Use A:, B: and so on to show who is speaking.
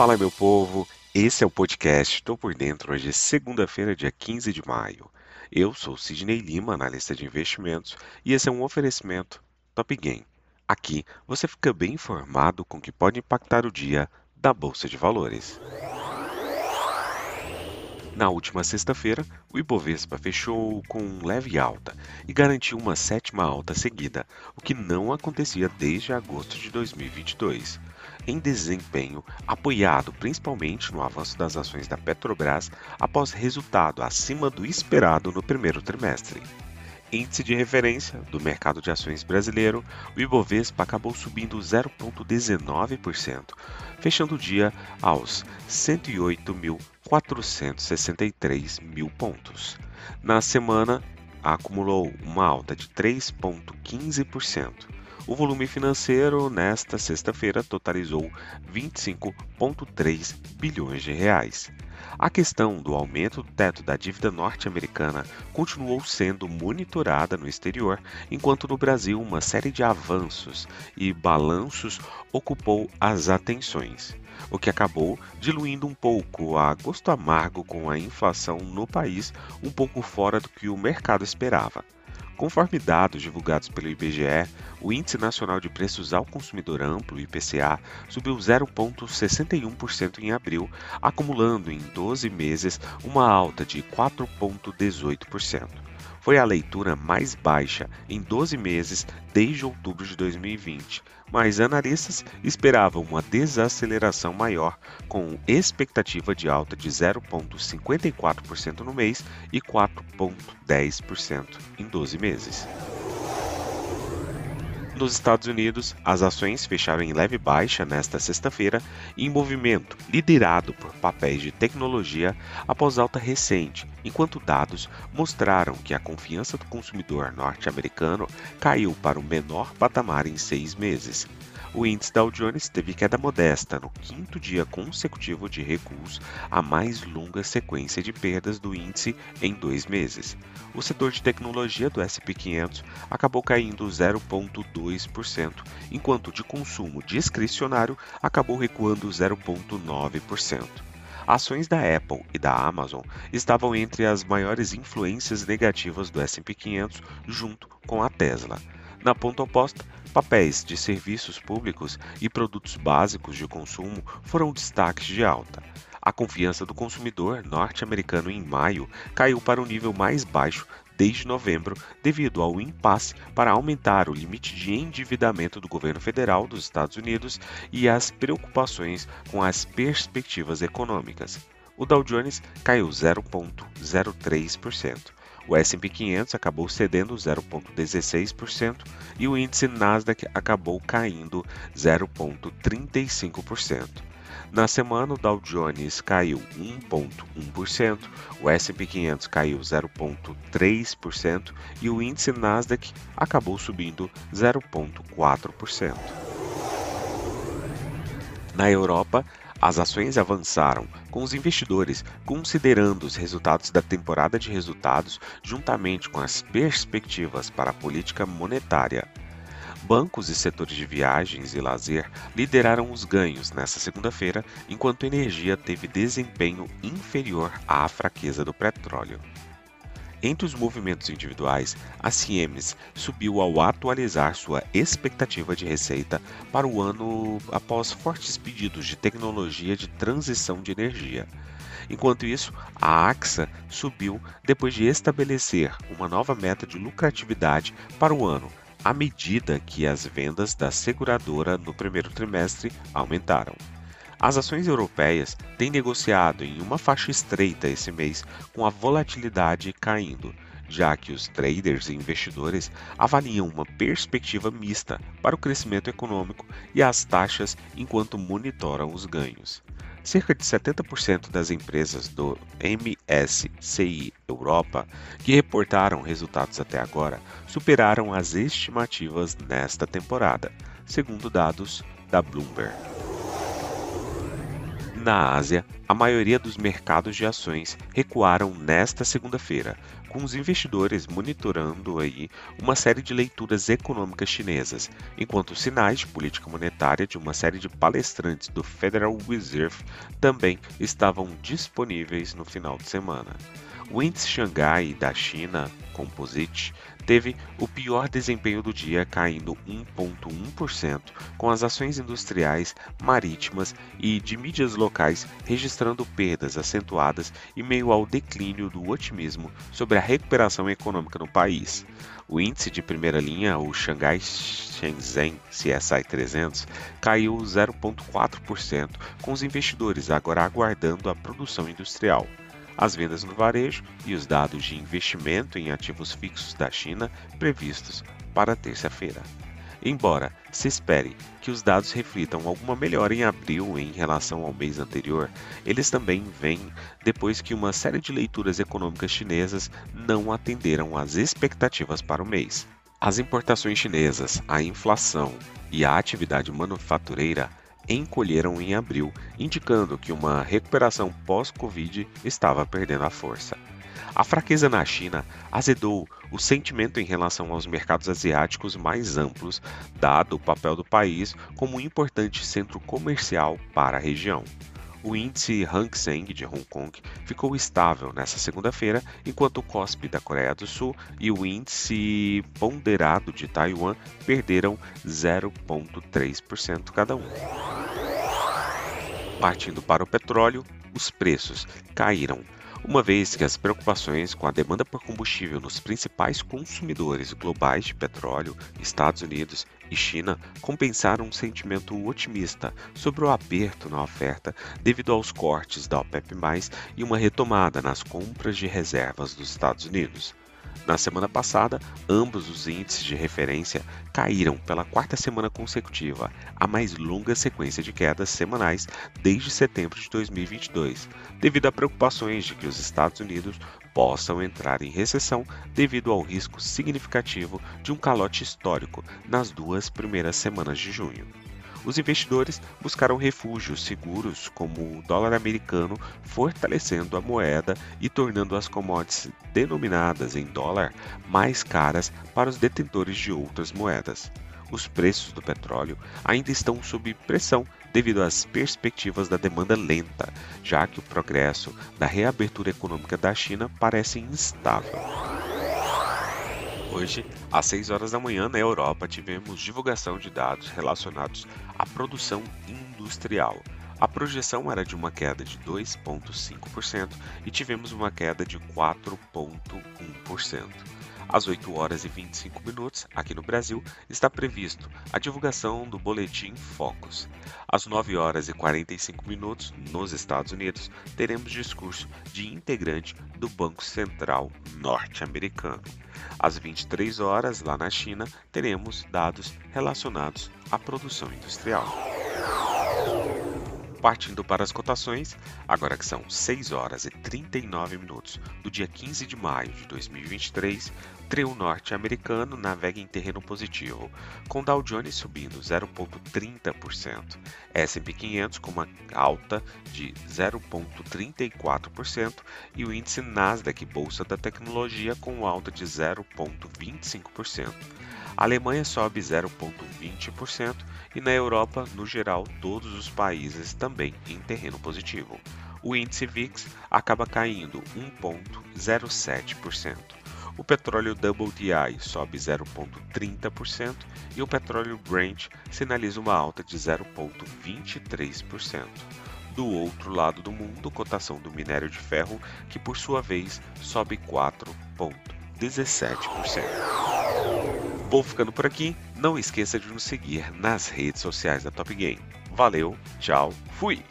A: Fala, meu povo. Esse é o podcast Estou por Dentro, hoje é segunda-feira, dia 15 de maio. Eu sou Sidney Lima, analista de investimentos, e esse é um oferecimento Top Game. Aqui você fica bem informado com o que pode impactar o dia da Bolsa de Valores. Na última sexta-feira, o Ibovespa fechou com leve alta e garantiu uma sétima alta seguida, o que não acontecia desde agosto de 2022 em desempenho, apoiado principalmente no avanço das ações da Petrobras após resultado acima do esperado no primeiro trimestre. Índice de referência do mercado de ações brasileiro, o Ibovespa acabou subindo 0,19%, fechando o dia aos 108.463 mil pontos. Na semana, acumulou uma alta de 3,15%. O volume financeiro nesta sexta-feira totalizou 25,3 bilhões de reais. A questão do aumento do teto da dívida norte-americana continuou sendo monitorada no exterior, enquanto no Brasil uma série de avanços e balanços ocupou as atenções, o que acabou diluindo um pouco a gosto amargo com a inflação no país um pouco fora do que o mercado esperava. Conforme dados divulgados pelo IBGE, o Índice Nacional de Preços ao Consumidor Amplo, IPCA, subiu 0,61% em abril, acumulando em 12 meses uma alta de 4,18% foi a leitura mais baixa em 12 meses desde outubro de 2020, mas analistas esperavam uma desaceleração maior, com expectativa de alta de 0,54% no mês e 4,10% em 12 meses. Nos Estados Unidos, as ações fecharam em leve baixa nesta sexta-feira, em movimento liderado por papéis de tecnologia após alta recente, enquanto dados mostraram que a confiança do consumidor norte-americano caiu para o menor patamar em seis meses. O índice Dow Jones teve queda modesta no quinto dia consecutivo de recuos, a mais longa sequência de perdas do índice em dois meses. O setor de tecnologia do SP 500 acabou caindo 0,2%, enquanto de consumo discricionário acabou recuando 0,9%. Ações da Apple e da Amazon estavam entre as maiores influências negativas do S&P 500 junto com a Tesla. Na ponta oposta, papéis de serviços públicos e produtos básicos de consumo foram destaques de alta. A confiança do consumidor norte-americano em maio caiu para o nível mais baixo desde novembro, devido ao impasse para aumentar o limite de endividamento do governo federal dos Estados Unidos e às preocupações com as perspectivas econômicas. O Dow Jones caiu 0,03%. O S&P 500 acabou cedendo 0,16% e o índice Nasdaq acabou caindo 0,35%. Na semana, o Dow Jones caiu 1,1%, o S&P 500 caiu 0,3% e o índice Nasdaq acabou subindo 0,4%. Na Europa, as ações avançaram, com os investidores considerando os resultados da temporada de resultados juntamente com as perspectivas para a política monetária. Bancos e setores de viagens e lazer lideraram os ganhos nesta segunda-feira, enquanto energia teve desempenho inferior à fraqueza do petróleo. Entre os movimentos individuais, a Siemens subiu ao atualizar sua expectativa de receita para o ano após fortes pedidos de tecnologia de transição de energia. Enquanto isso, a AXA subiu depois de estabelecer uma nova meta de lucratividade para o ano, à medida que as vendas da seguradora no primeiro trimestre aumentaram. As ações europeias têm negociado em uma faixa estreita esse mês, com a volatilidade caindo, já que os traders e investidores avaliam uma perspectiva mista para o crescimento econômico e as taxas enquanto monitoram os ganhos. Cerca de 70% das empresas do MSCI Europa que reportaram resultados até agora superaram as estimativas nesta temporada, segundo dados da Bloomberg. Na Ásia, a maioria dos mercados de ações recuaram nesta segunda-feira, com os investidores monitorando aí uma série de leituras econômicas chinesas, enquanto sinais de política monetária de uma série de palestrantes do Federal Reserve também estavam disponíveis no final de semana. O índice Xangai da China Composite teve o pior desempenho do dia, caindo 1,1%, com as ações industriais, marítimas e de mídias locais registrando perdas acentuadas e meio ao declínio do otimismo sobre a recuperação econômica no país. O índice de primeira linha, o Xangai Shenzhen CSI 300, caiu 0,4%, com os investidores agora aguardando a produção industrial as vendas no varejo e os dados de investimento em ativos fixos da China previstos para terça-feira. Embora se espere que os dados reflitam alguma melhora em abril em relação ao mês anterior, eles também vêm depois que uma série de leituras econômicas chinesas não atenderam às expectativas para o mês. As importações chinesas, a inflação e a atividade manufatureira encolheram em abril, indicando que uma recuperação pós-Covid estava perdendo a força. A fraqueza na China azedou o sentimento em relação aos mercados asiáticos mais amplos, dado o papel do país como um importante centro comercial para a região. O índice Hang Seng de Hong Kong ficou estável nesta segunda-feira, enquanto o COSP da Coreia do Sul e o índice ponderado de Taiwan perderam 0,3% cada um. Partindo para o petróleo, os preços caíram, uma vez que as preocupações com a demanda por combustível nos principais consumidores globais de petróleo, Estados Unidos e China, compensaram um sentimento otimista sobre o aperto na oferta devido aos cortes da OPEP+, e uma retomada nas compras de reservas dos Estados Unidos. Na semana passada, ambos os índices de referência caíram pela quarta semana consecutiva, a mais longa sequência de quedas semanais desde setembro de 2022, devido a preocupações de que os Estados Unidos possam entrar em recessão devido ao risco significativo de um calote histórico nas duas primeiras semanas de junho os investidores buscaram refúgios seguros como o dólar americano, fortalecendo a moeda e tornando as commodities denominadas em dólar mais caras para os detentores de outras moedas. Os preços do petróleo ainda estão sob pressão devido às perspectivas da demanda lenta, já que o progresso da reabertura econômica da China parece instável. Hoje, às 6 horas da manhã, na Europa, tivemos divulgação de dados relacionados à produção industrial. A projeção era de uma queda de 2,5% e tivemos uma queda de 4,1%. Às 8 horas e 25 minutos, aqui no Brasil, está previsto a divulgação do boletim Focus. Às 9 horas e 45 minutos, nos Estados Unidos, teremos discurso de integrante do Banco Central norte-americano. Às 23 horas, lá na China, teremos dados relacionados à produção industrial. Partindo para as cotações, agora que são 6 horas e 39 minutos do dia 15 de maio de 2023, trio norte-americano navega em terreno positivo, com Dow Jones subindo 0,30%, S&P 500 com uma alta de 0,34% e o índice Nasdaq Bolsa da Tecnologia com alta de 0,25%. A Alemanha sobe 0,20% e na Europa, no geral, todos os países também em terreno positivo. O índice VIX acaba caindo 1,07%. O petróleo WTI sobe 0,30% e o petróleo Brent sinaliza uma alta de 0,23%. Do outro lado do mundo, cotação do minério de ferro, que por sua vez sobe 4,17%. Vou ficando por aqui. Não esqueça de nos seguir nas redes sociais da Top Game. Valeu, tchau, fui!